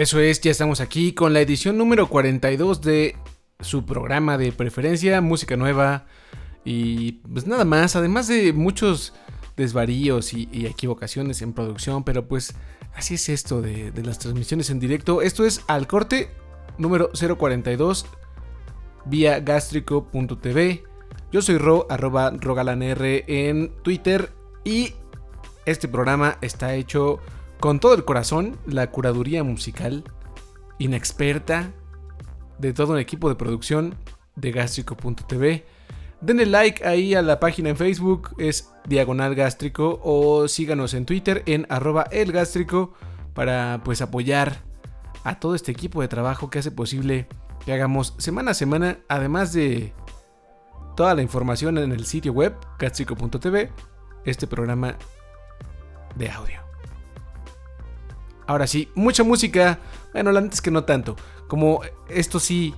Eso es, ya estamos aquí con la edición número 42 de su programa de preferencia, música nueva y pues nada más, además de muchos desvaríos y, equivocaciones en producción, pero pues así es esto de, las transmisiones en directo. Esto es al corte número 042 vía gastrico.tv. Yo soy Ro, arroba rogalanr en Twitter y este programa está hecho con todo el corazón, la curaduría musical inexperta de todo un equipo de producción de Gástrico.tv. Denle like ahí a la página en Facebook, es Diagonal Gástrico, o síganos en Twitter en arroba elgástrico para pues apoyar a todo este equipo de trabajo que hace posible que hagamos semana a semana, además de toda la información en el sitio web gástrico.tv, este programa de audio. Ahora sí, mucha música. Bueno, antes que no tanto. Como esto sí,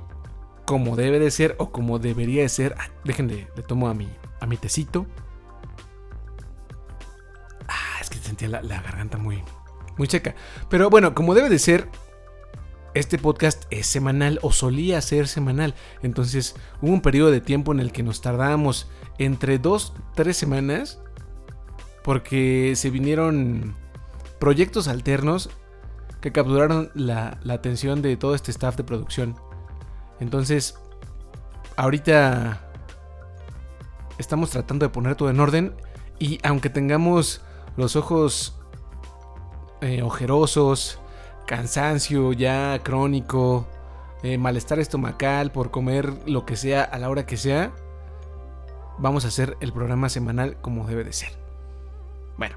como debe de ser o como debería de ser. Ah, déjenle, le tomo a mi, a mi tecito. Ah, es que sentía la, garganta muy, muy seca. Pero bueno, como debe de ser, este podcast es semanal o solía ser semanal. Entonces hubo un periodo de tiempo en el que nos tardábamos entre dos, tres semanas. Porque se vinieron proyectos alternos que capturaron la, atención de todo este staff de producción. Entonces, ahorita estamos tratando de poner todo en orden y aunque tengamos los ojos eh, ojerosos, cansancio ya crónico, eh, malestar estomacal por comer lo que sea a la hora que sea, vamos a hacer el programa semanal como debe de ser. Bueno,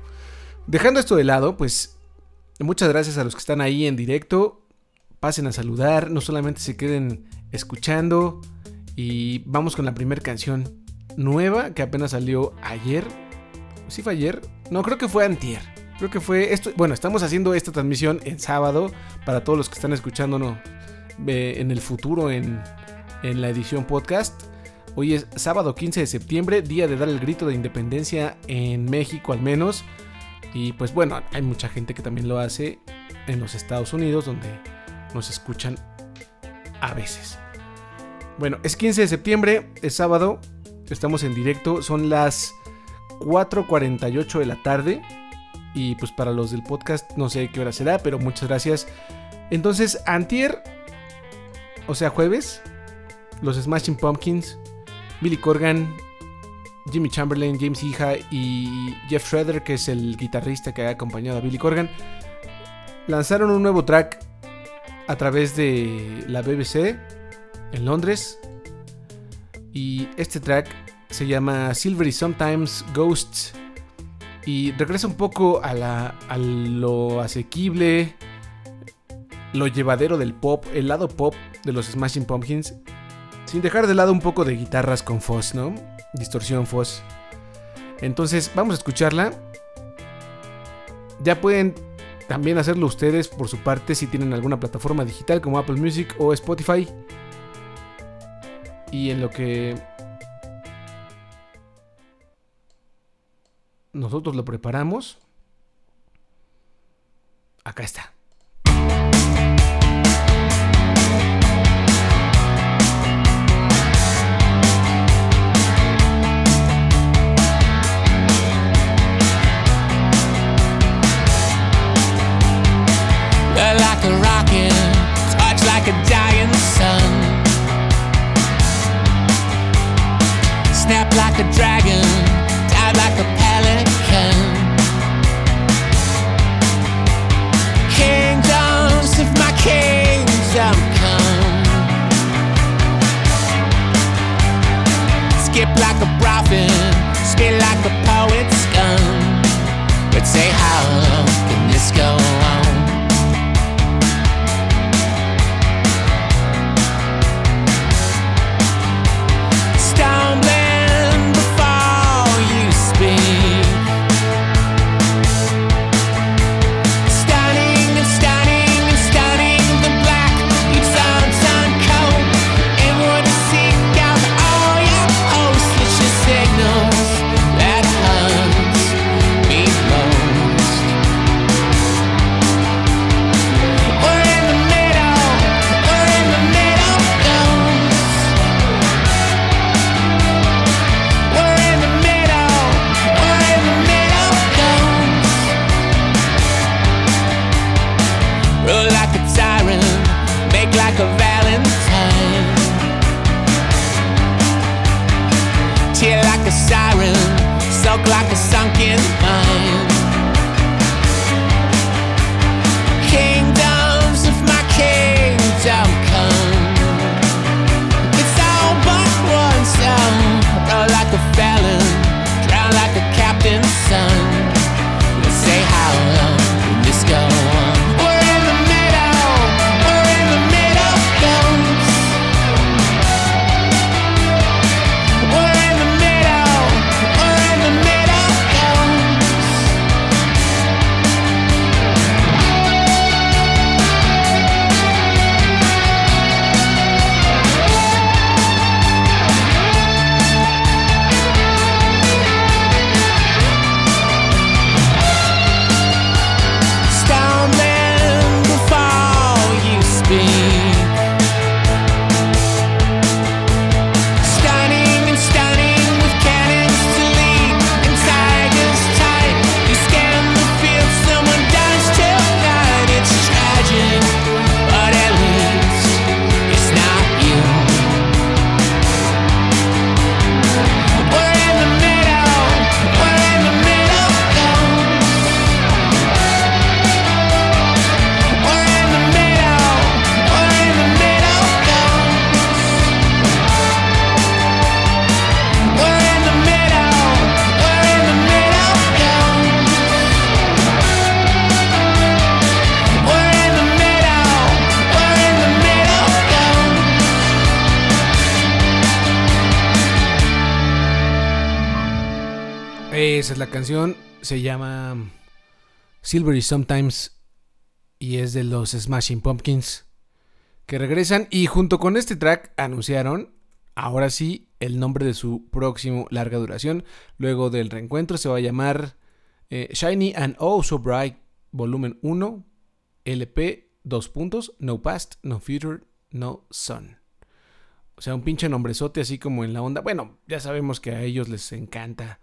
dejando esto de lado, pues Muchas gracias a los que están ahí en directo. Pasen a saludar, no solamente se queden escuchando. Y vamos con la primera canción nueva que apenas salió ayer. ¿Sí fue ayer? No, creo que fue antier. Creo que fue esto. Bueno, estamos haciendo esta transmisión en sábado para todos los que están escuchándonos eh, en el futuro en, en la edición podcast. Hoy es sábado 15 de septiembre, día de dar el grito de independencia en México al menos. Y pues bueno, hay mucha gente que también lo hace en los Estados Unidos donde nos escuchan a veces. Bueno, es 15 de septiembre, es sábado, estamos en directo, son las 4.48 de la tarde. Y pues para los del podcast no sé qué hora será, pero muchas gracias. Entonces, antier, o sea, jueves, los Smashing Pumpkins, Billy Corgan, Jimmy Chamberlain, James Iha y Jeff Shredder, que es el guitarrista que ha acompañado a Billy Corgan, lanzaron un nuevo track a través de la BBC en Londres. Y este track se llama Silvery Sometimes Ghosts. Y regresa un poco a, la, a lo asequible, lo llevadero del pop, el lado pop de los Smashing Pumpkins. Sin dejar de lado un poco de guitarras con fuzz, ¿no? Distorsión Foss. Entonces, vamos a escucharla. Ya pueden también hacerlo ustedes por su parte si tienen alguna plataforma digital como Apple Music o Spotify. Y en lo que nosotros lo preparamos, acá está. Like a dying sun. Snap like a dragon, die like a pelican. Kingdoms of my kingdom come. Skip like a prophet, spit like a poet's gun. But say, how se llama Silvery Sometimes y es de los Smashing Pumpkins que regresan y junto con este track anunciaron, ahora sí, el nombre de su próximo larga duración. Luego del reencuentro se va a llamar eh, Shiny and Oh So Bright Volumen 1 LP 2 puntos, No Past, No Future, No Sun. O sea, un pinche nombrezote así como en la onda. Bueno, ya sabemos que a ellos les encanta.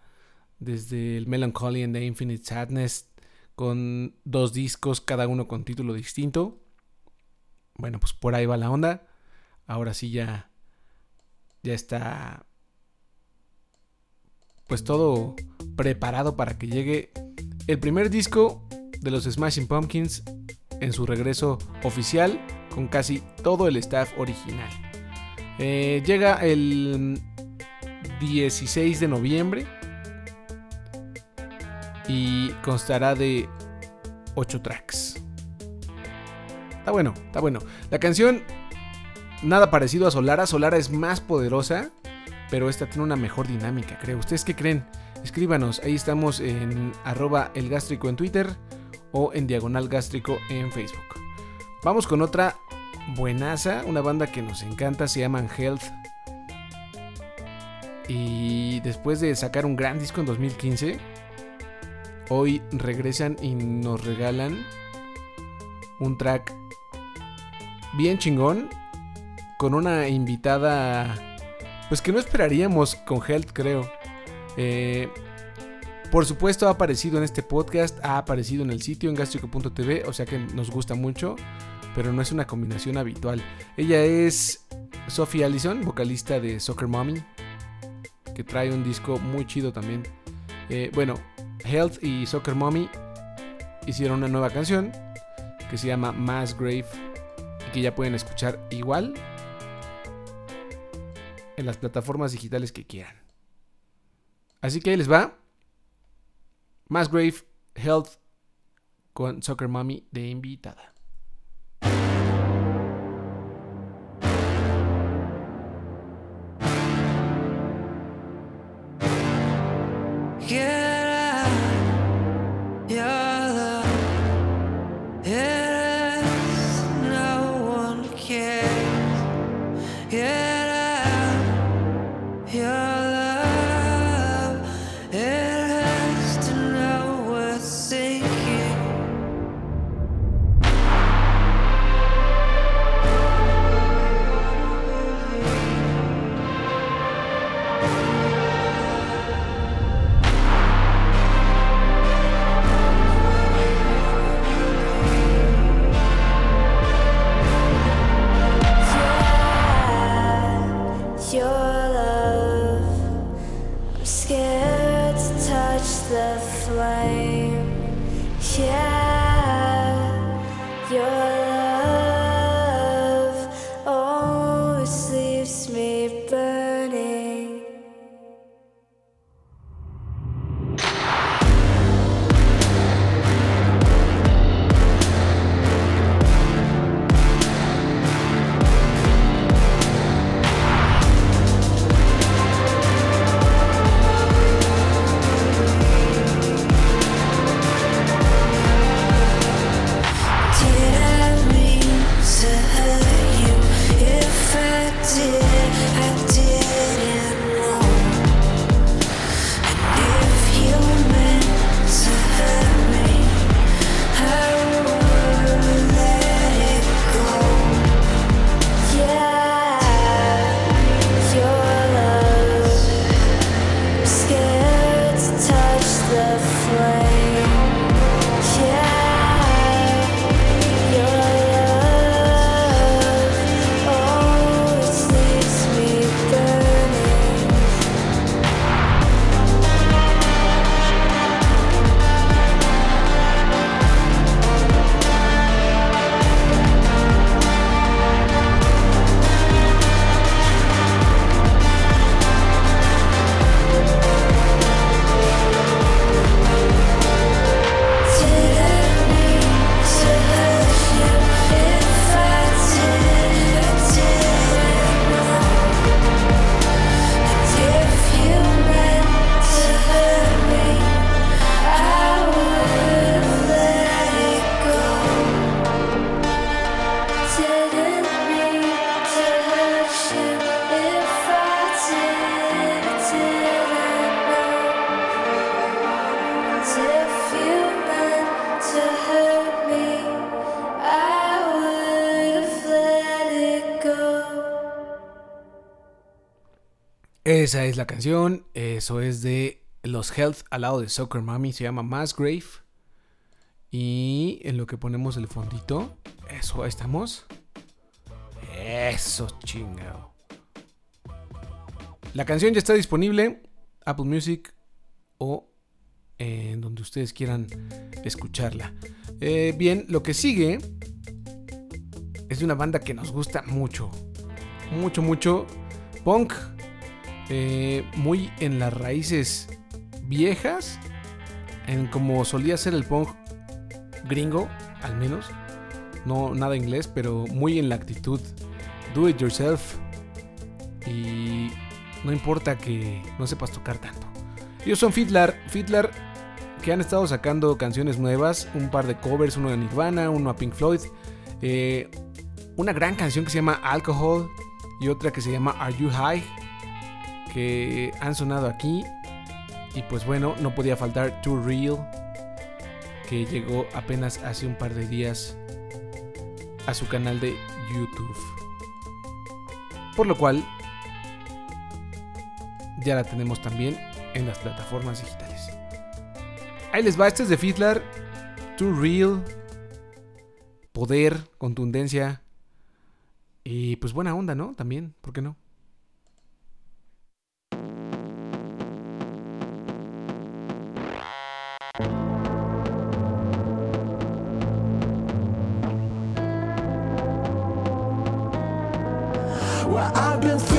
Desde el Melancholy and the Infinite Sadness, con dos discos, cada uno con título distinto. Bueno, pues por ahí va la onda. Ahora sí ya. Ya está. Pues todo preparado para que llegue el primer disco de los Smashing Pumpkins en su regreso oficial con casi todo el staff original. Eh, llega el 16 de noviembre y constará de 8 tracks. Está bueno, está bueno. La canción, nada parecido a Solara. Solara es más poderosa, pero esta tiene una mejor dinámica, creo. ¿Ustedes qué creen? Escríbanos, ahí estamos en arroba el gástrico en Twitter o en diagonal gástrico en Facebook. Vamos con otra buenaza, una banda que nos encanta, se llaman Health. Y después de sacar un gran disco en 2015, hoy regresan y nos regalan un track bien chingón con una invitada pues que no esperaríamos con Health creo. Eh, por supuesto ha aparecido en este podcast, ha aparecido en el sitio en gastrico.tv, o sea que nos gusta mucho, pero no es una combinación habitual. Ella es Sophie Allison, vocalista de Soccer Mommy, que trae un disco muy chido también. Eh, bueno, Health y Soccer Mommy hicieron una nueva canción que se llama Mass Grave y que ya pueden escuchar igual en las plataformas digitales que quieran. Así que ahí les va. Grave Health con Soccer Mommy de invitada. Esa es la canción. Eso es de los Health al lado de Soccer Mommy. Se llama Mass Grave. Y en lo que ponemos el fondito. Eso, ahí estamos. Eso, chingado. La canción ya está disponible. Apple Music o en donde ustedes quieran escucharla. Eh, bien, lo que sigue es de una banda que nos gusta mucho. Mucho, mucho. Punk. Eh, muy en las raíces viejas. En como solía ser el punk gringo, al menos. No nada inglés, pero muy en la actitud. Do it yourself. Y no importa que no sepas tocar tanto. Ellos son Fitlar. Fitlar que han estado sacando canciones nuevas. Un par de covers, uno de Nirvana, uno a Pink Floyd. Eh, una gran canción que se llama Alcohol y otra que se llama Are You High. Que han sonado aquí. Y pues bueno, no podía faltar Too Real. Que llegó apenas hace un par de días a su canal de YouTube. Por lo cual ya la tenemos también en las plataformas digitales. Ahí les va, este es de Fiddler, Too Real, poder, contundencia y pues buena onda, ¿no? También, ¿por qué no? Abençoe.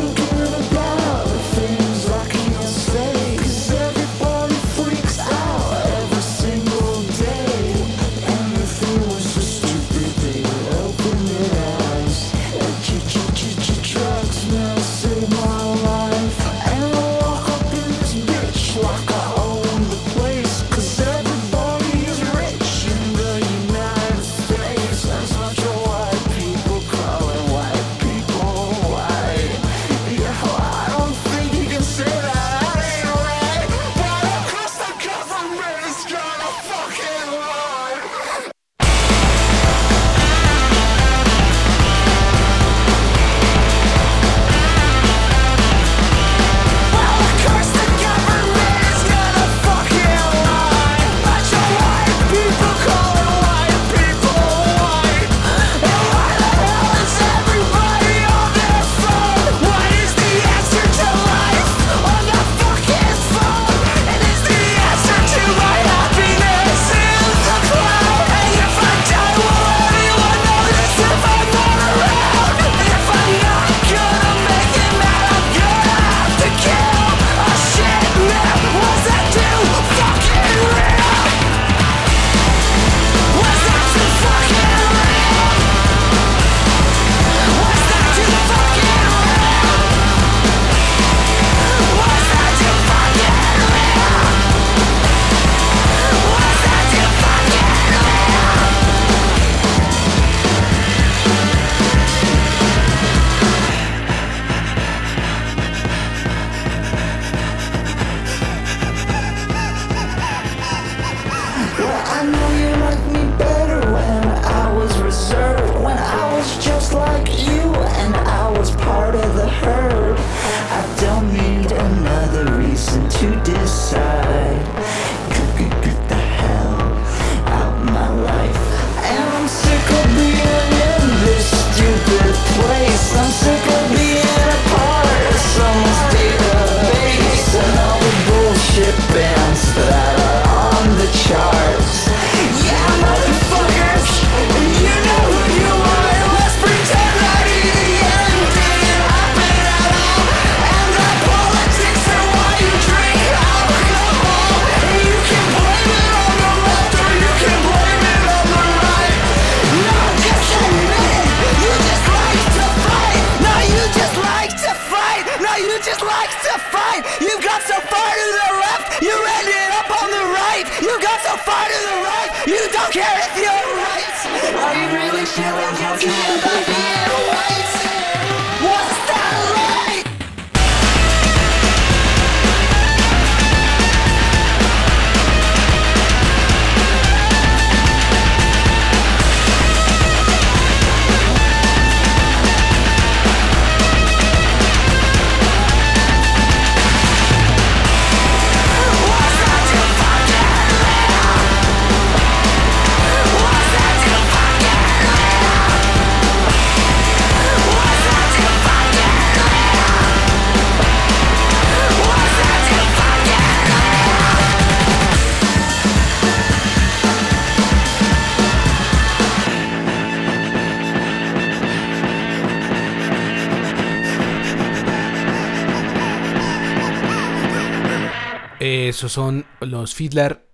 Son los Fiddler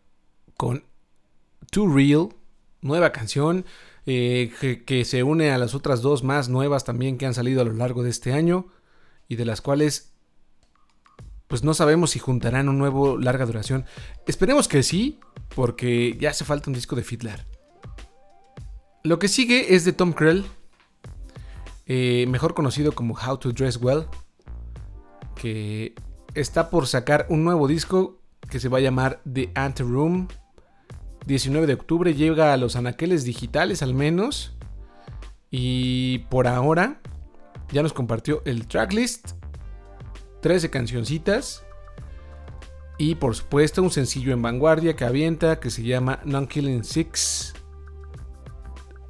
con Too Real, nueva canción eh, que, se une a las otras dos más nuevas también que han salido a lo largo de este año y de las cuales pues no sabemos si juntarán un nuevo larga duración. Esperemos que sí, porque ya hace falta un disco de Fiddler. Lo que sigue es de Tom Krell, eh, mejor conocido como How to Dress Well, que está por sacar un nuevo disco que se va a llamar The Anteroom. 19 de octubre llega a los anaqueles digitales al menos. Y por ahora ya nos compartió el tracklist 13 cancioncitas. Y por supuesto un sencillo en vanguardia que avienta que se llama Non-Killing Six.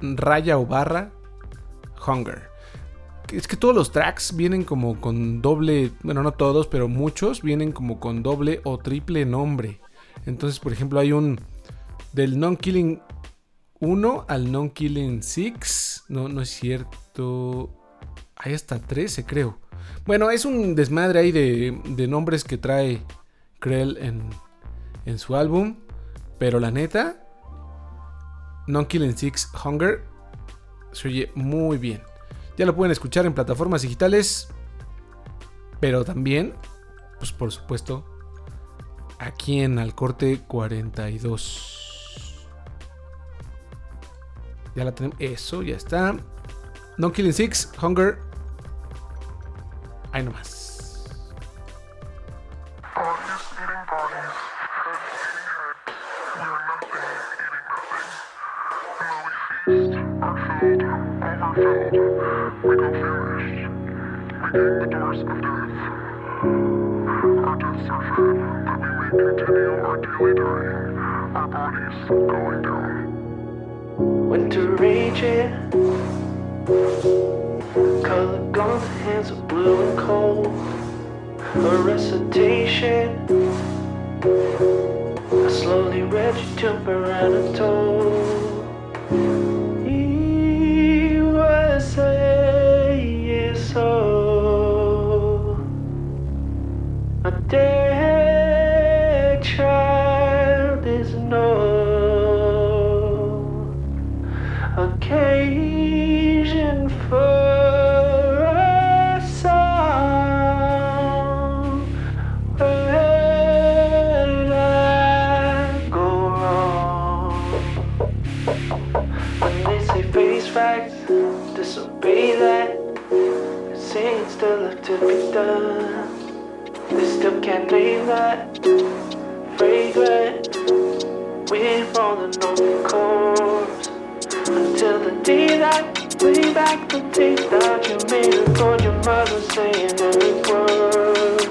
Raya o barra. Hunger. Es que todos los tracks vienen como con doble, bueno no todos, pero muchos vienen como con doble o triple nombre. Entonces, por ejemplo, hay un del Non-Killing 1 al Non-Killing 6. No, no es cierto. Hay hasta 13, creo. Bueno, es un desmadre ahí de, nombres que trae Krell en, su álbum. Pero la neta, Non Killing Six Hunger se oye muy bien. Ya lo pueden escuchar en plataformas digitales. Pero también, pues por supuesto, aquí en Alcorte 42. Ya la tenemos. Eso, ya está. Non Killing Six Hunger Ahí nomás. We go furious. We gain the doors of death. Our deaths are we may continue our daily dying. Our bodies going down. Winter raging. Color hands are blue and cold. A recitation. I slowly read your temper and I told say so. Oh. A dead child is no. A cave. To be done. They still can't leave that fragrant falling on the course until the day that way back the day that you made it for your mother saying every word.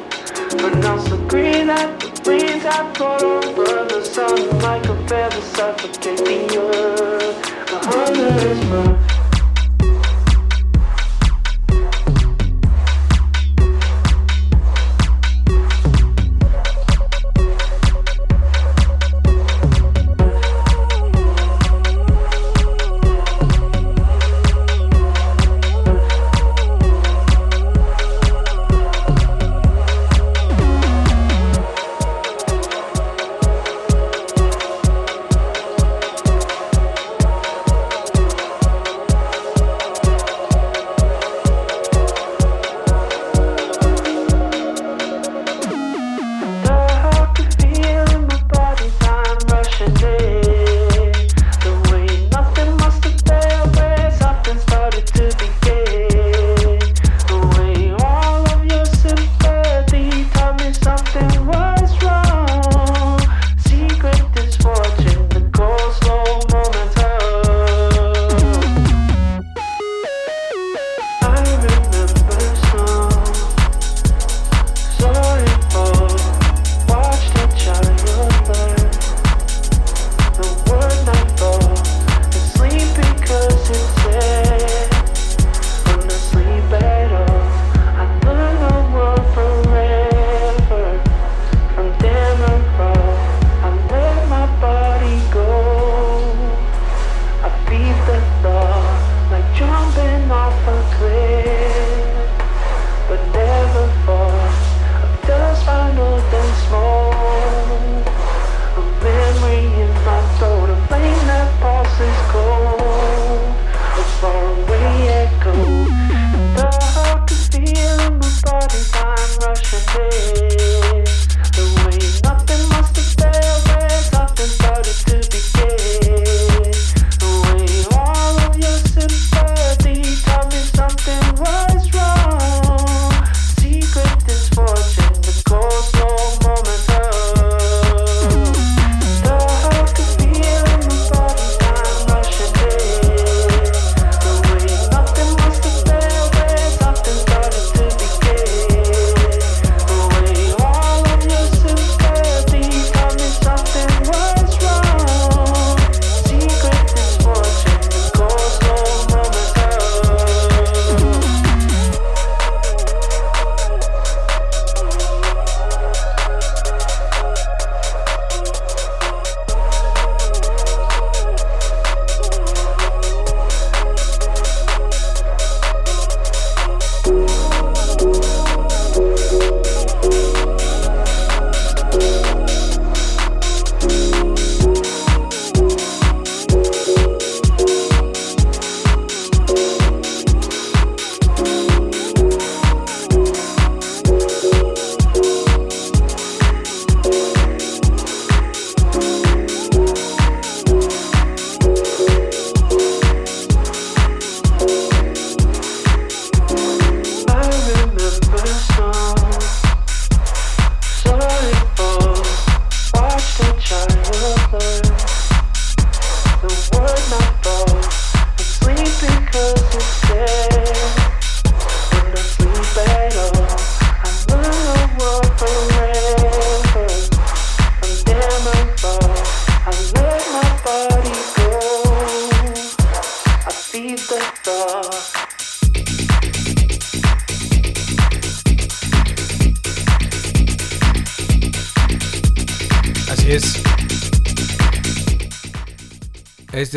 But now so green that the winds have brought over the sun like a feather suffocate the earth. The hunger is mine.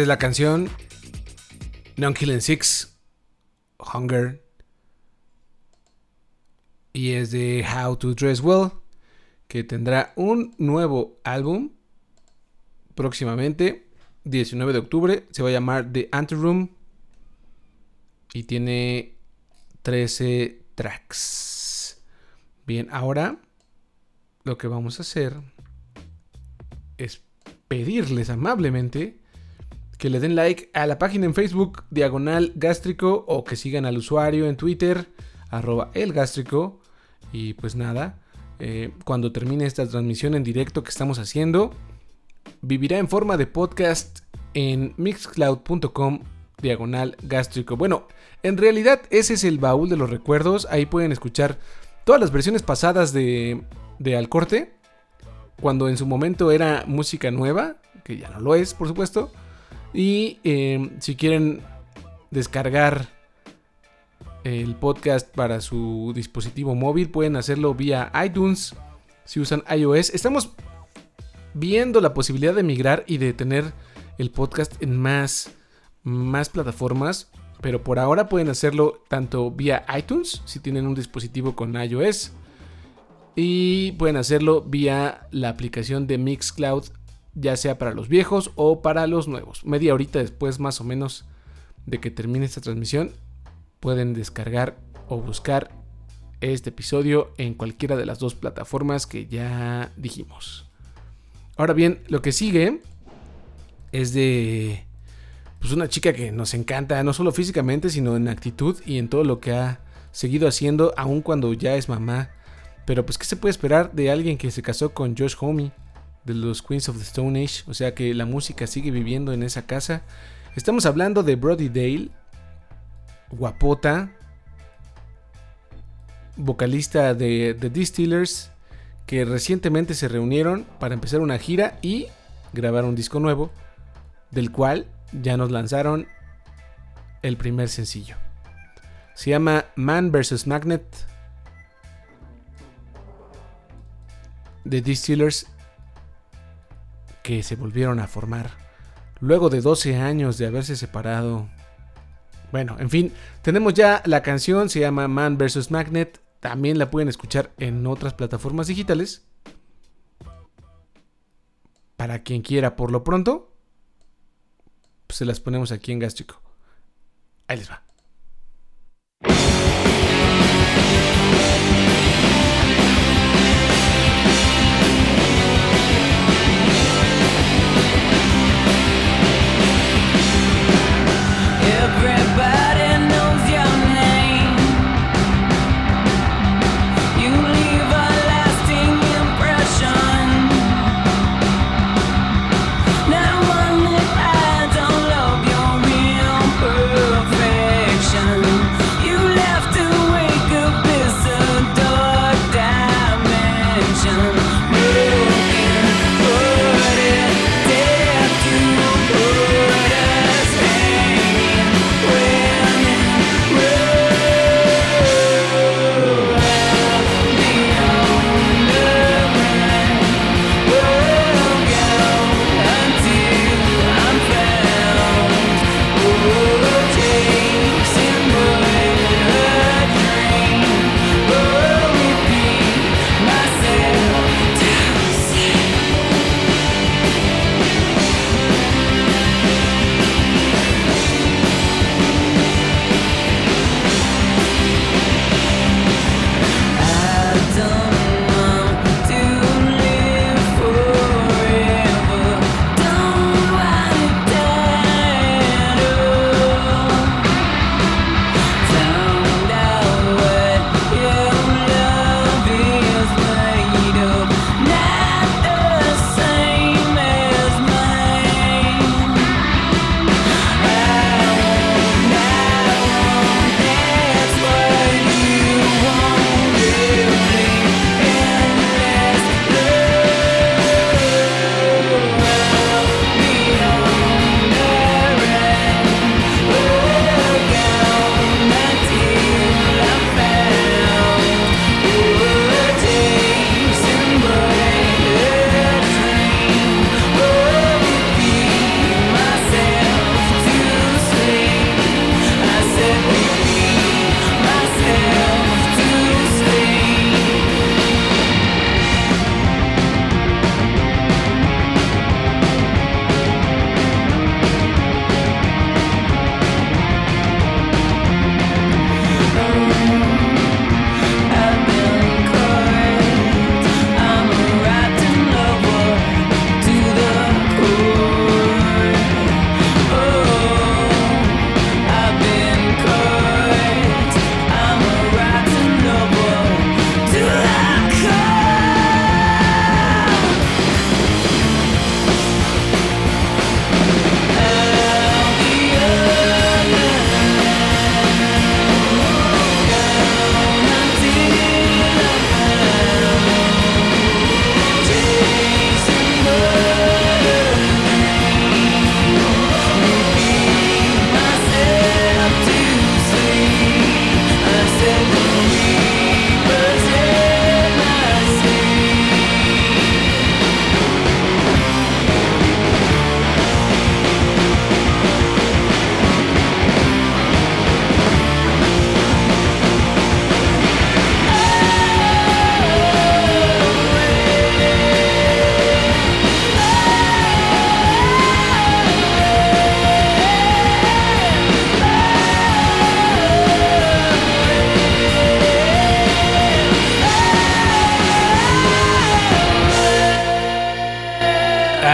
Es la canción Non Killing Six, Hunger. Y es de How to Dress Well, que tendrá un nuevo álbum próximamente, 19 de octubre. Se va a llamar The Anteroom y tiene 13 tracks. Bien, ahora lo que vamos a hacer es pedirles amablemente que le den like a la página en Facebook Diagonal Gástrico o que sigan al usuario en Twitter arroba el gástrico y pues nada, eh, cuando termine esta transmisión en directo que estamos haciendo, vivirá en forma de podcast en mixcloud.com diagonal gástrico. Bueno, en realidad ese es el baúl de los recuerdos. Ahí pueden escuchar todas las versiones pasadas de, de Al Corte. Cuando en su momento era música nueva, que ya no lo es, por supuesto. Y eh, si quieren descargar el podcast para su dispositivo móvil, pueden hacerlo vía iTunes si usan iOS. Estamos viendo la posibilidad de migrar y de tener el podcast en más, más plataformas. Pero por ahora pueden hacerlo tanto vía iTunes si tienen un dispositivo con iOS. Y pueden hacerlo vía la aplicación de Mixcloud, ya sea para los viejos o para los nuevos. Media horita después más o menos de que termine esta transmisión, pueden descargar o buscar este episodio en cualquiera de las dos plataformas que ya dijimos. Ahora bien, lo que sigue es de pues una chica que nos encanta, no solo físicamente, sino en actitud y en todo lo que ha seguido haciendo, aun cuando ya es mamá. Pero pues, ¿qué se puede esperar de alguien que se casó con Josh Homme, de los Queens of the Stone Age? O sea que la música sigue viviendo en esa casa. Estamos hablando de Brody Dale, guapota, vocalista de The Distillers, que recientemente se reunieron para empezar una gira y grabar un disco nuevo, del cual ya nos lanzaron el primer sencillo. Se llama Man vs. Magnet. The Distillers que se volvieron a formar luego de 12 años de haberse separado. Bueno, en fin, tenemos ya la canción, se llama Man vs. Magnet. También la pueden escuchar en otras plataformas digitales. Para quien quiera, por lo pronto, pues, se las ponemos aquí en Gástrico. Ahí les va.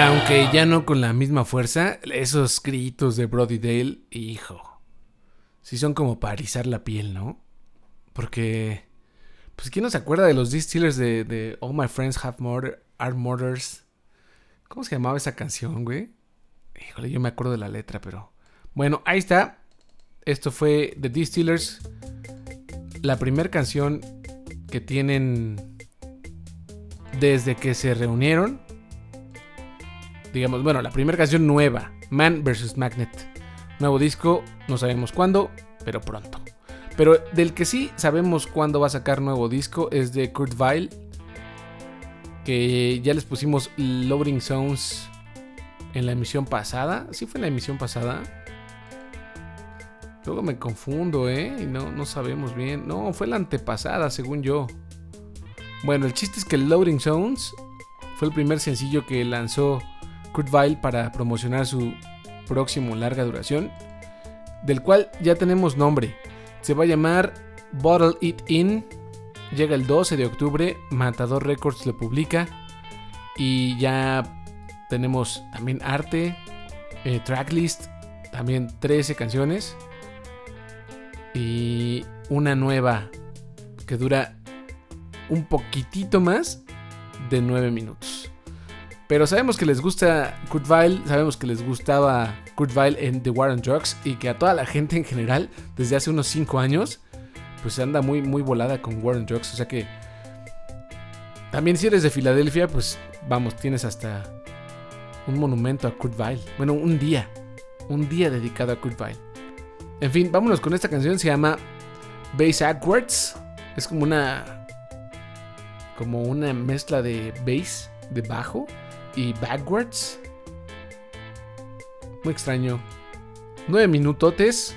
Oye, ya no con la misma fuerza. Esos gritos de Brody Dale, hijo. Sí son como para la piel, ¿no? Porque. Pues quién no se acuerda de los distillers de, de All My Friends Have Murder, Are Murders. ¿Cómo se llamaba esa canción, güey? Híjole, yo me acuerdo de la letra, pero. Bueno, ahí está. Esto fue The Distillers. La primera canción que tienen desde que se reunieron. Digamos, bueno, la primera canción nueva, Man vs. Magnet. Nuevo disco, no sabemos cuándo, pero pronto. Pero del que sí sabemos cuándo va a sacar nuevo disco es de Kurt Vile. Que ya les pusimos Loading Zones en la emisión pasada. ¿Sí fue en la emisión pasada? Luego me confundo, ¿eh? Y no, no sabemos bien. No, fue la antepasada, según yo. Bueno, el chiste es que Loading Zones fue el primer sencillo que lanzó Kurt para promocionar su próximo larga duración, del cual ya tenemos nombre. Se va a llamar Bottle It In. Llega el 12 de octubre, Matador Records lo publica y ya tenemos también arte, eh, tracklist, también 13 canciones y una nueva que dura un poquitito más de 9 minutos. Pero sabemos que les gusta Kurt Vile, sabemos que les gustaba Kurt Vile en The War on Drugs y que a toda la gente en general, desde hace unos 5 años, pues anda muy, muy volada con War on Drugs. O sea que también si eres de Filadelfia, pues vamos, tienes hasta un monumento a Kurt Vile. Bueno, un día, un día dedicado a Kurt Vile. En fin, vámonos con esta canción, se llama Bass Backwards. Es como una como una mezcla de bass, de bajo y backwards. Muy extraño. Nueve minutotes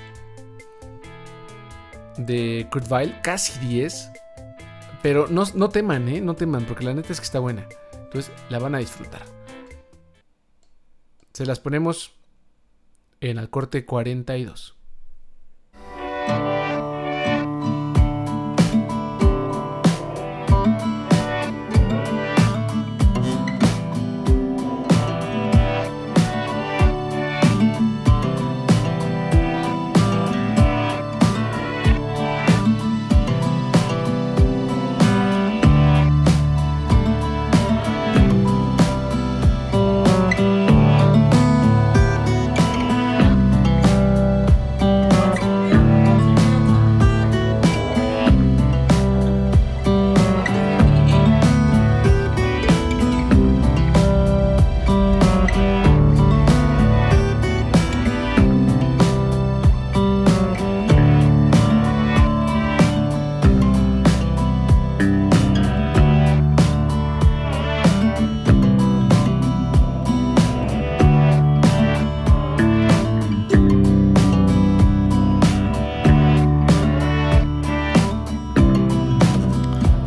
de Kurt Vile, casi 10. Pero no, no teman, ¿eh? No teman, porque la neta es que está buena. Entonces la van a disfrutar. Se las ponemos en el corte 42.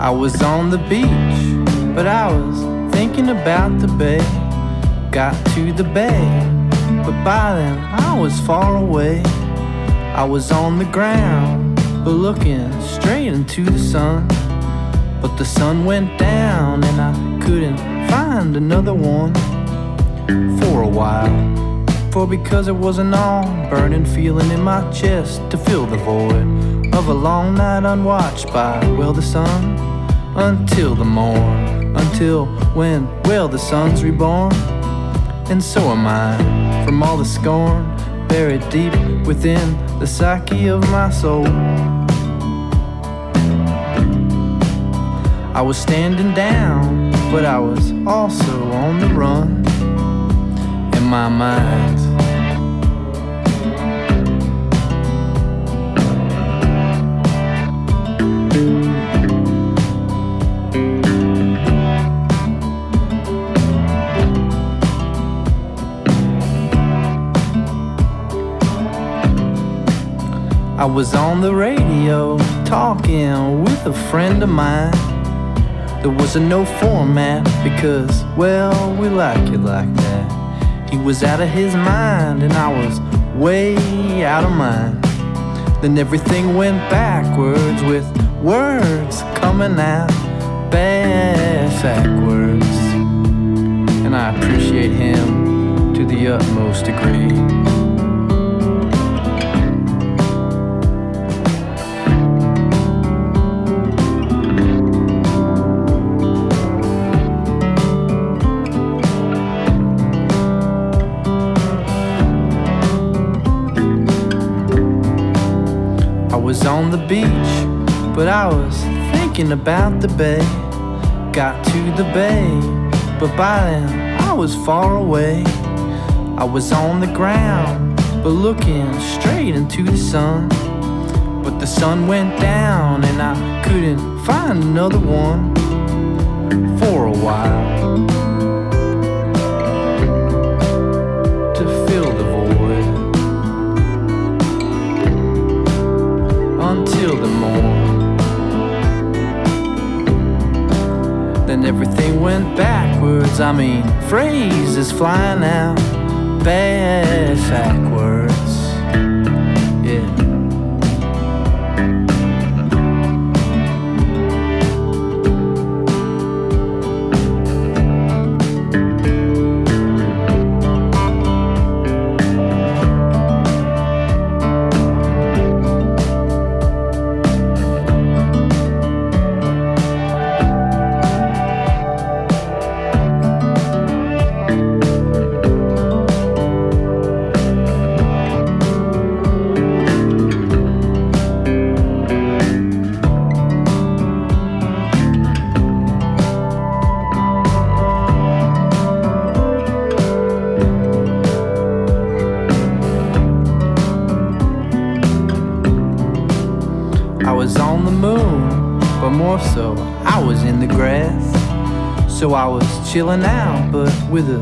I was on the beach, but I was thinking about the bay. Got to the bay, but by then I was far away. I was on the ground, but looking straight into the sun. But the sun went down, and I couldn't find another one for a while. For because it was an all burning feeling in my chest to fill the void of a long night unwatched by, well, the sun until the morn, until when, well, the sun's reborn. And so am I, from all the scorn buried deep within the psyche of my soul. I was standing down, but I was also on the run in my mind. I was on the radio talking with a friend of mine. There was a no format because, well, we like it like that. He was out of his mind and I was way out of mine. Then everything went backwards with words coming out backwards. And I appreciate him to the utmost degree. On the beach, but I was thinking about the bay. Got to the bay, but by then I was far away. I was on the ground, but looking straight into the sun. But the sun went down, and I couldn't find another one for a while. Everything went backwards. I mean, phrases flying out backwards. Yeah. Chilling out, but with a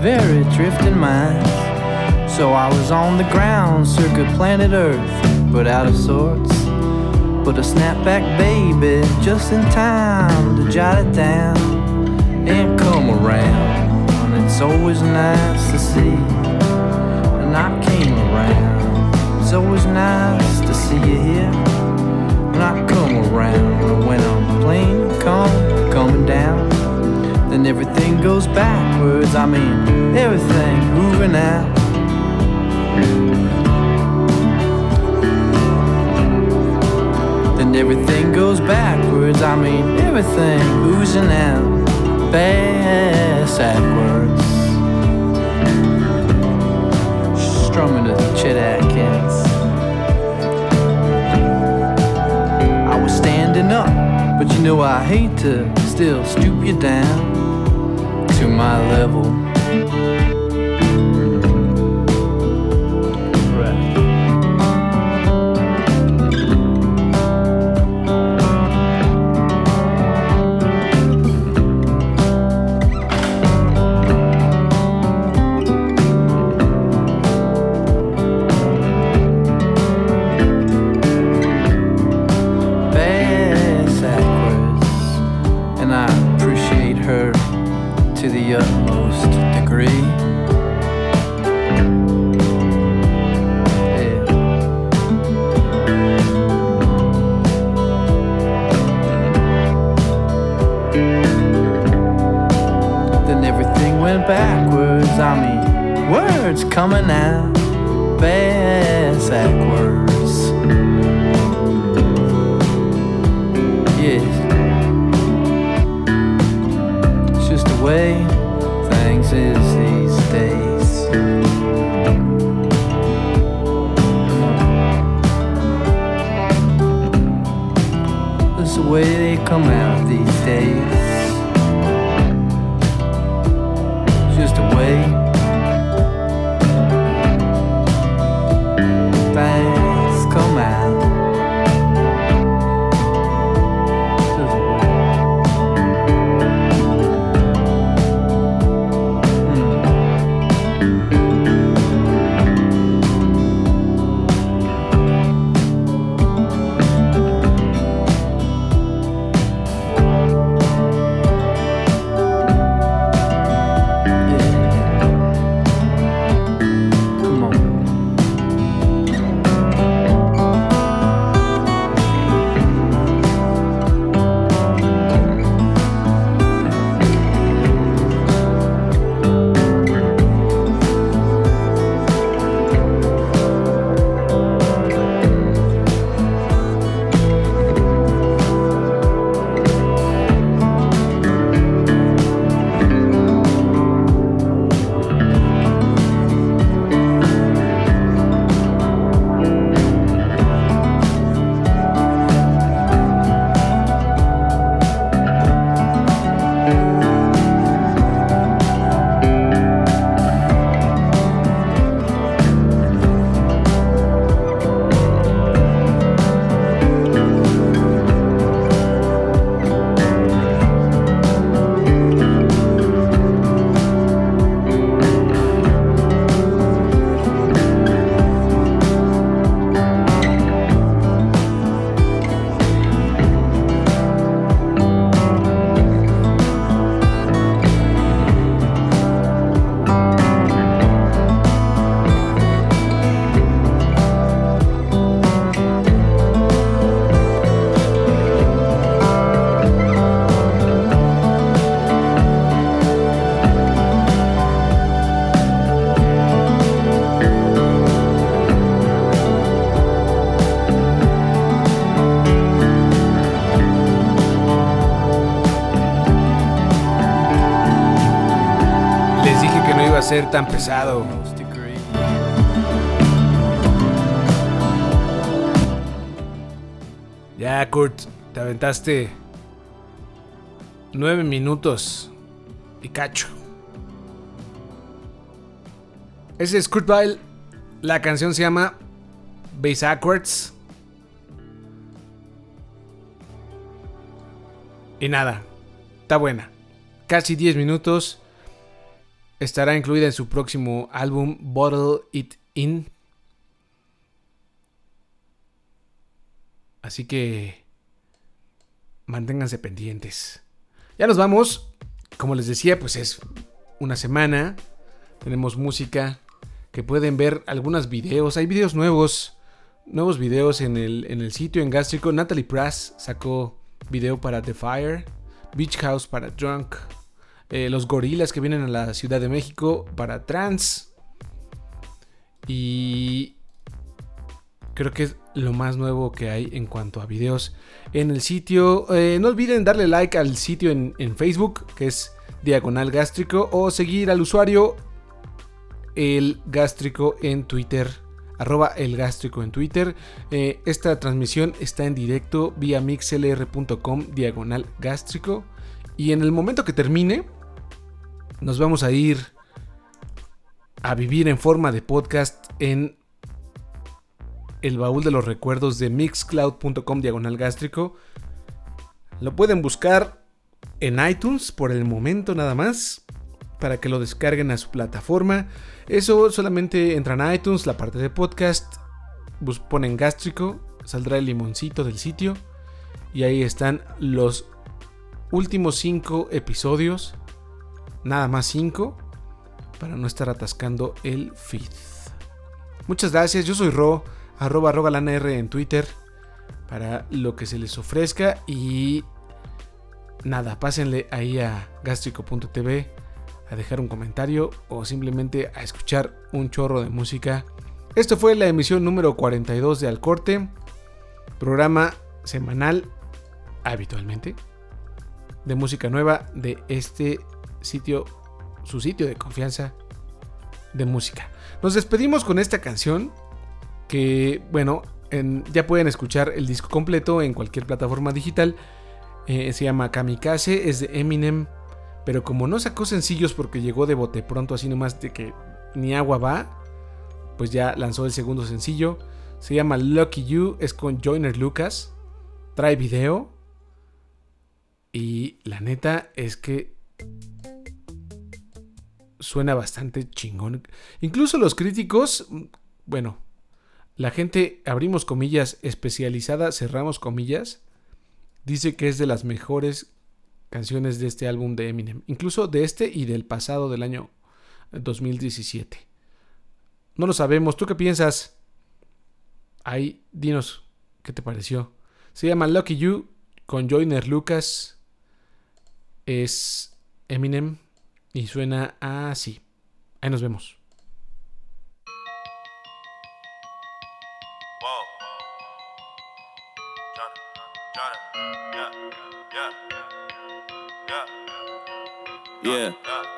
very drifting mind. So I was on the ground, circa planet Earth, but out of sorts. But a snapback baby, just in time to jot it down and come around. And it's always nice to see. And I came around. It's always nice to see you here when I come around. When I'm playing, come, coming down, then everything goes backwards. I mean, everything moving out. Then everything goes backwards. I mean, everything oozing out. Backwards. Strumming to Chet Atkins. I was standing up, but you know I hate to still stoop you down my level. Ser tan pesado. Ya, Kurt, te aventaste nueve minutos y cacho. Ese es Kurt Weill. La canción se llama Bass Backwards. Y nada, está buena. Casi 10 minutos. Estará incluida en su próximo álbum Bottle It In. Así que manténganse pendientes. Ya nos vamos. Como les decía, pues es una semana. Tenemos música que pueden ver algunos videos. Hay videos nuevos. Nuevos videos en el, en el sitio en Gástrico. Natalie Prass sacó video para The Fire. Beach House para Drunk. Eh, los gorilas que vienen a la Ciudad de México para Trans. Y creo que es lo más nuevo que hay en cuanto a videos en el sitio. Eh, no olviden darle like al sitio en, Facebook, que es Diagonal Gástrico, o seguir al usuario El Gástrico en Twitter. Arroba el gástrico en Twitter. Eh, esta transmisión está en directo vía mixlr.com diagonal gástrico. Y en el momento que termine, nos vamos a ir a vivir en forma de podcast en el baúl de los recuerdos de mixcloud.com diagonal gástrico. Lo pueden buscar en iTunes por el momento nada más para que lo descarguen a su plataforma. Eso solamente entran a iTunes, la parte de podcast, ponen gástrico, saldrá el limoncito del sitio y ahí están los últimos 5 episodios nada más 5 para no estar atascando el feed. Muchas gracias, yo soy Ro, arroba R en Twitter para lo que se les ofrezca y nada, pásenle ahí a gastrico.tv a dejar un comentario o simplemente a escuchar un chorro de música. Esto fue la emisión número 42 de Al Corte, programa semanal habitualmente de música nueva de este sitio, su sitio de confianza de música. Nos despedimos con esta canción que, bueno, ya pueden escuchar el disco completo en cualquier plataforma digital. Eh, se llama Kamikaze, es de Eminem, pero como no sacó sencillos porque llegó de bote pronto así nomás de que ni agua va, pues ya lanzó el segundo sencillo. Se llama Lucky You, es con Joyner Lucas, trae video y la neta es que suena bastante chingón. Incluso los críticos, bueno, la gente, abrimos comillas, especializada, cerramos comillas, dice que es de las mejores canciones de este álbum de Eminem. Incluso de este y del pasado del año 2017. No lo sabemos. ¿Tú qué piensas? Ahí, dinos qué te pareció. Se llama Lucky You con Joyner Lucas. Es Eminem y suena así. Ahí nos vemos. Yeah.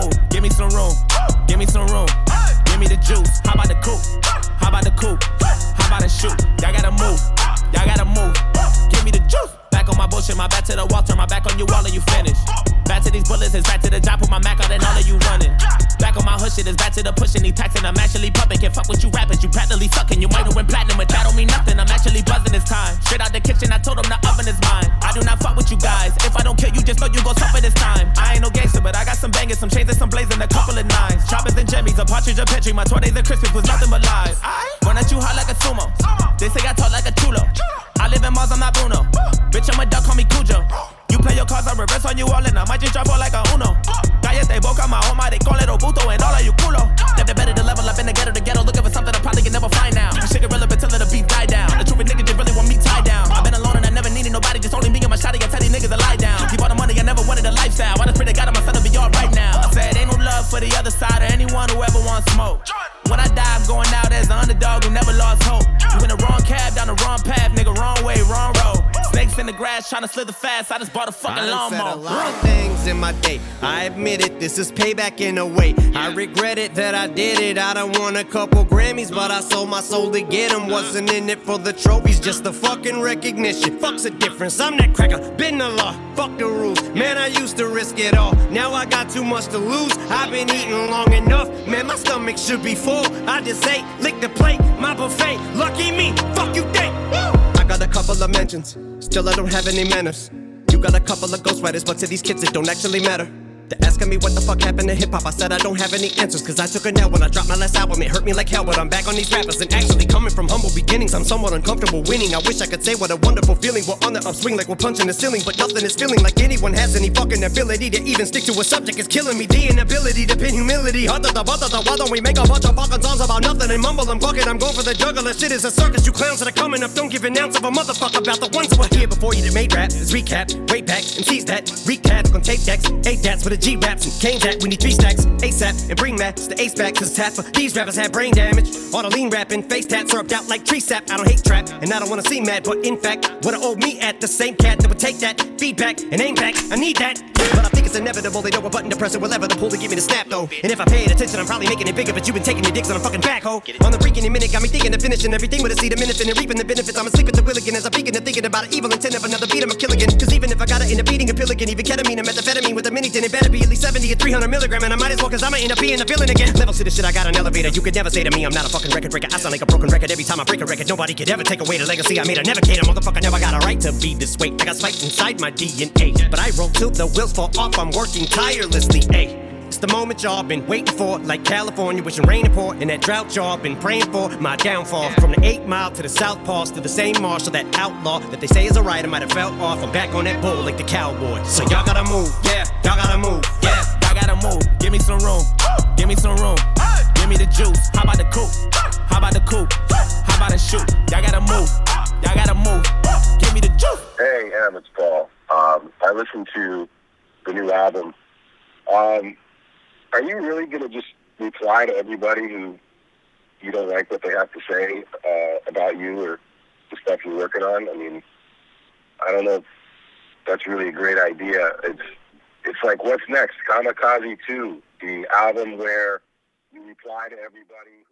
move. Give me some room. Give me some room. Give me the juice. How about the coupe? How about the coupe? How about the shoot? Y'all gotta move. Y'all gotta move. Give me the juice. Back on my bullshit, my back to the wall, turn my back on you all and you finish. Back to these bullets, it's back to the job, put my Mac out and all of you running. Back on my hood shit, it's back to the pushing, these taxing, I'm actually pumping. Can't fuck with you rappers, you practically sucking. You might have win platinum, but that don't mean nothing. I'm actually buzzing this time. Straight out the kitchen, I told them the oven is mine. I do not fuck with you guys. If I don't kill you, just know you gon' suffer this time. I ain't no gangster, but I got some bangers, some chains and some blazing, a couple of nines. Choppers and jimmies, a partridge, a petri. My 20s and Christmas was nothing but lies. Run at you hot like a sumo. They say I talk like a chulo. I live in Mars, I'm not Bruno. Bitch, I'm a duck, call me Cujo. You play your cards, I reverse on you all, and I might just drop all like a Uno. Got Cállate boca, my home, they call it Obuto and all of you culo. Never better to level up in the ghetto to ghetto, looking for something I probably can never find now. This shit irrelevant till the beat die down. The truth niggas they really want me tied down. I've been alone and I never needed nobody, just only me and my shotty. I tell these niggas to lie down. Keep all the money, I never wanted a lifestyle. I just pray to God I'm son to be alright now. I said ain't no love for the other side or anyone who ever wants smoke. When I die, I'm going out as the underdog who never lost hope. You in the wrong cab, down the wrong path, nigga, wrong way, wrong road. In the grass, trying to slither fast. I just bought a fucking I done said a lot of things in my day. I admit it, this is payback in a way. I regret it that I did it. I done won a couple Grammys, but I sold my soul to get them. Wasn't in it for the trophies, just the fucking recognition. Fuck's the difference. I'm that cracker, been the law. Fuck the rules. Man, I used to risk it all. Now I got too much to lose. I've been eating long enough. Man, my stomach should be full. I just ate, lick the plate, my buffet. Lucky me, fuck you think. Got a couple of mentions, still I don't have any manners. You got a couple of ghostwriters, but to these kids it don't actually matter. They're asking me what the fuck happened to hip hop. I said I don't have any answers, cause I took a nap when I dropped my last album. It hurt me like hell, but I'm back on these rappers. And actually, coming from humble beginnings, I'm somewhat uncomfortable winning. I wish I could say what a wonderful feeling. We're on the upswing like we're punching the ceiling, but nothing is feeling like anyone has any fucking ability to even stick to a subject. It's killing me. The inability to pin humility. Hunter the bother the why don't we make a bunch of fucking songs about nothing and mumble and fuck it? I'm going for the juggler. Shit is a circus. You clowns that are coming up don't give an ounce of a motherfucker about the ones that were here before you that made rap. Let's recap, way back, MCs that recap on tape decks, eight dats for the G raps and Kane that. We need three stacks, ASAP, and bring to the ace back. Cause tap for these rappers have brain damage. All the lean rapping, face tats syrup out like tree sap. I don't hate trap, and I don't wanna see mad, but in fact, what I owe me at the same cat that would take that feedback and aim back. I need that. But I think it's inevitable. They know a button to press it, whatever the pull to give me the snap though. And if I paid attention, I'm probably making it bigger. But you've been taking your dicks on a fucking backhoe. On the freaking minute, got me thinking of finishing everything with a seed of minute and reaping the benefits. I'm asleep at the wheel again as I'm peeking and thinking about an evil intent of another beat. I'm a kill again. Cause even if I gotta end up eating a pill again, even ketamine and methamphetamine with a mini, then it better be at least 70 or 300 milligram. And I might as well, cause I'ma end up being a villain again. Levels to the shit, I got an elevator. You could never say to me, I'm not a fucking record breaker. I sound like a broken record every time I break a record. Nobody could ever take away the legacy I made. I never cater, motherfucker. Never got a right to be this way. I got spiked inside my DNA. But I roll till the wheels fall off. I'm working tirelessly. Ayy. It's the moment y'all been waiting for, like California, wishing rain to pour, and that drought y'all been praying for. My downfall from the eight mile to the south pass to the same marshal, that outlaw that they say is a rider might have fell off. I'm back on that bull like the cowboy. So y'all gotta move, yeah, y'all gotta move, yeah. I gotta move. Give me some room. Give me some room. Give me the juice. How about the coupe? How about the coupe? How about the shoot? Y'all gotta move. Y'all gotta move. Give me the juice. Hey, Em, it's Paul. Um, I listened to the new album. Um, are you really going to just reply to everybody who you don't like what they have to say uh, about you or the stuff you're working on? I mean, I don't know if that's really a great idea. It's it's like what's next? Kamikaze 2, the album where you reply to everybody